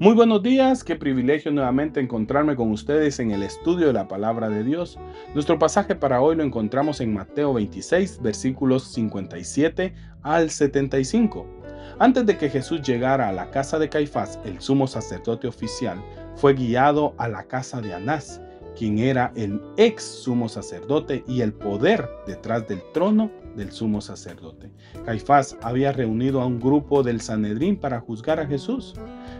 Muy buenos días, qué privilegio nuevamente encontrarme con ustedes en el estudio de la palabra de Dios. Nuestro pasaje para hoy lo encontramos en Mateo 26, versículos 57 al 75. Antes de que Jesús llegara a la casa de Caifás, el sumo sacerdote oficial, fue guiado a la casa de Anás, quien era el ex sumo sacerdote y el poder detrás del trono del sumo sacerdote. Caifás había reunido a un grupo del Sanedrín para juzgar a Jesús.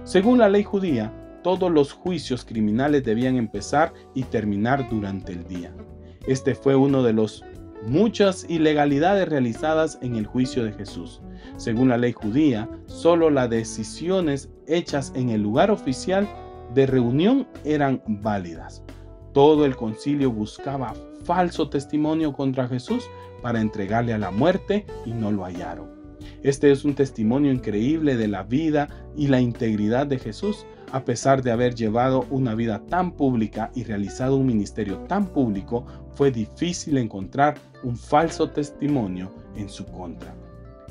Según la ley judía, todos los juicios criminales debían empezar y terminar durante el día. Este fue uno de los muchas ilegalidades realizadas en el juicio de Jesús. Según la ley judía, solo las decisiones hechas en el lugar oficial de reunión eran válidas. Todo el concilio buscaba falso testimonio contra Jesús para entregarle a la muerte y no lo hallaron. Este es un testimonio increíble de la vida y la integridad de Jesús, a pesar de haber llevado una vida tan pública y realizado un ministerio tan público, fue difícil encontrar un falso testimonio en su contra.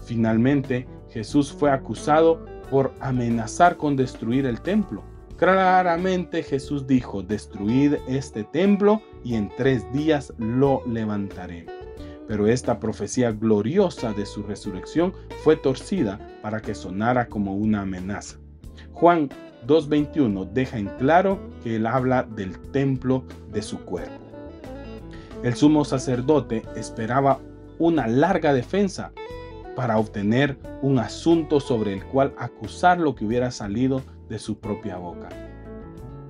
Finalmente, Jesús fue acusado por amenazar con destruir el templo. Claramente Jesús dijo, destruid este templo y en tres días lo levantaré. Pero esta profecía gloriosa de su resurrección fue torcida para que sonara como una amenaza. Juan 2.21 deja en claro que él habla del templo de su cuerpo. El sumo sacerdote esperaba una larga defensa para obtener un asunto sobre el cual acusar lo que hubiera salido de su propia boca.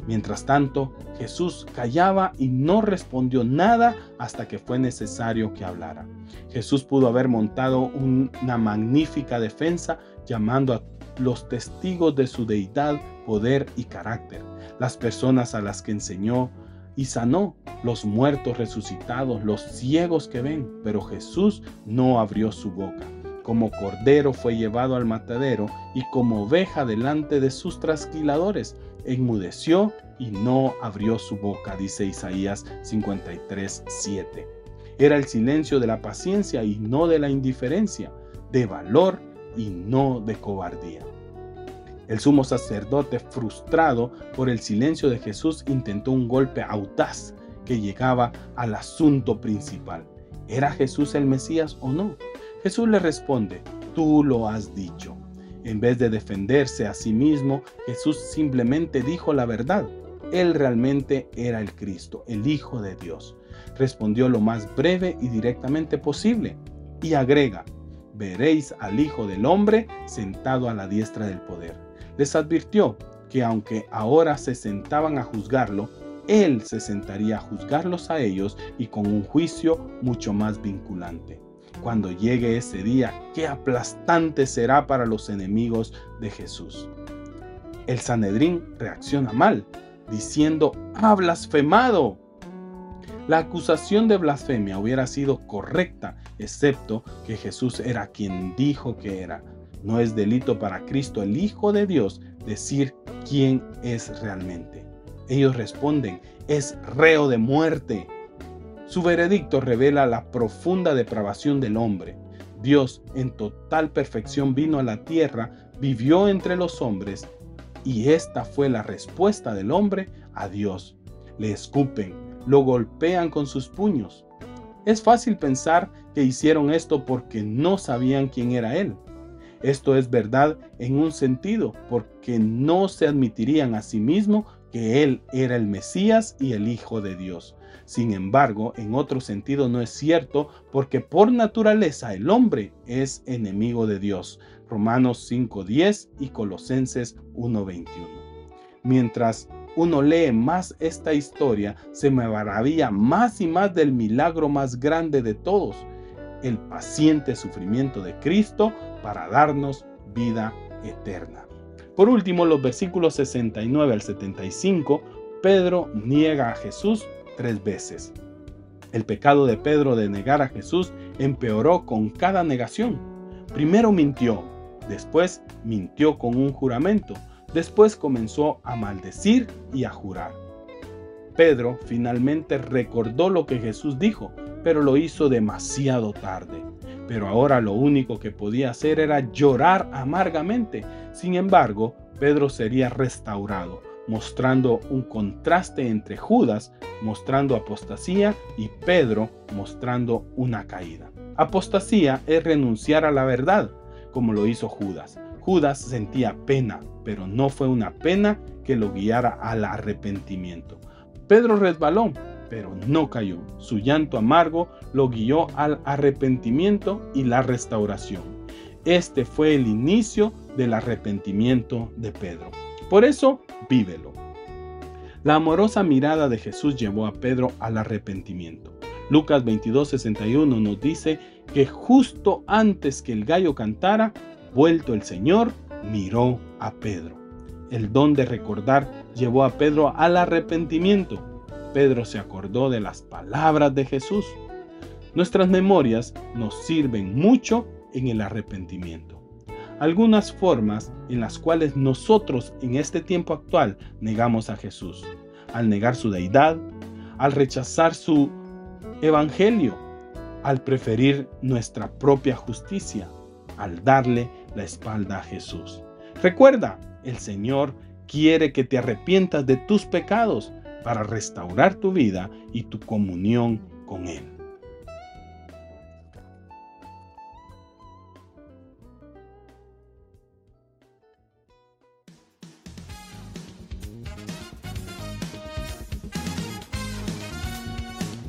Mientras tanto, Jesús callaba y no respondió nada hasta que fue necesario que hablara. Jesús pudo haber montado una magnífica defensa llamando a los testigos de su deidad, poder y carácter, las personas a las que enseñó y sanó, los muertos resucitados, los ciegos que ven, pero Jesús no abrió su boca. Como cordero fue llevado al matadero y como oveja delante de sus trasquiladores enmudeció y no abrió su boca, dice Isaías 53, 7. Era el silencio de la paciencia y no de la indiferencia, de valor y no de cobardía. El sumo sacerdote, frustrado por el silencio de Jesús, intentó un golpe audaz que llegaba al asunto principal. ¿Era Jesús el Mesías o no? Jesús le responde, tú lo has dicho. En vez de defenderse a sí mismo, Jesús simplemente dijo la verdad. Él realmente era el Cristo, el Hijo de Dios. Respondió lo más breve y directamente posible y agrega, veréis al Hijo del Hombre sentado a la diestra del poder. Les advirtió que aunque ahora se sentaban a juzgarlo, Él se sentaría a juzgarlos a ellos y con un juicio mucho más vinculante cuando llegue ese día, qué aplastante será para los enemigos de Jesús. El Sanedrín reacciona mal, diciendo, ha blasfemado. La acusación de blasfemia hubiera sido correcta, excepto que Jesús era quien dijo que era. No es delito para Cristo, el Hijo de Dios, decir quién es realmente. Ellos responden, es reo de muerte. Su veredicto revela la profunda depravación del hombre. Dios en total perfección vino a la tierra, vivió entre los hombres, y esta fue la respuesta del hombre a Dios. Le escupen, lo golpean con sus puños. Es fácil pensar que hicieron esto porque no sabían quién era Él. Esto es verdad en un sentido, porque no se admitirían a sí mismos que Él era el Mesías y el Hijo de Dios. Sin embargo, en otro sentido no es cierto porque por naturaleza el hombre es enemigo de Dios. Romanos 5.10 y Colosenses 1.21. Mientras uno lee más esta historia, se me maravilla más y más del milagro más grande de todos. el paciente sufrimiento de Cristo para darnos vida eterna. Por último, los versículos 69 al 75, Pedro niega a Jesús tres veces. El pecado de Pedro de negar a Jesús empeoró con cada negación. Primero mintió, después mintió con un juramento, después comenzó a maldecir y a jurar. Pedro finalmente recordó lo que Jesús dijo, pero lo hizo demasiado tarde. Pero ahora lo único que podía hacer era llorar amargamente. Sin embargo, Pedro sería restaurado, mostrando un contraste entre Judas, mostrando apostasía, y Pedro, mostrando una caída. Apostasía es renunciar a la verdad, como lo hizo Judas. Judas sentía pena, pero no fue una pena que lo guiara al arrepentimiento. Pedro resbaló, pero no cayó. Su llanto amargo lo guió al arrepentimiento y la restauración. Este fue el inicio del arrepentimiento de Pedro. Por eso, vívelo. La amorosa mirada de Jesús llevó a Pedro al arrepentimiento. Lucas 22:61 nos dice que justo antes que el gallo cantara, vuelto el Señor, miró a Pedro. El don de recordar llevó a Pedro al arrepentimiento. Pedro se acordó de las palabras de Jesús. Nuestras memorias nos sirven mucho en el arrepentimiento. Algunas formas en las cuales nosotros en este tiempo actual negamos a Jesús. Al negar su deidad, al rechazar su evangelio, al preferir nuestra propia justicia, al darle la espalda a Jesús. Recuerda, el Señor quiere que te arrepientas de tus pecados para restaurar tu vida y tu comunión con Él.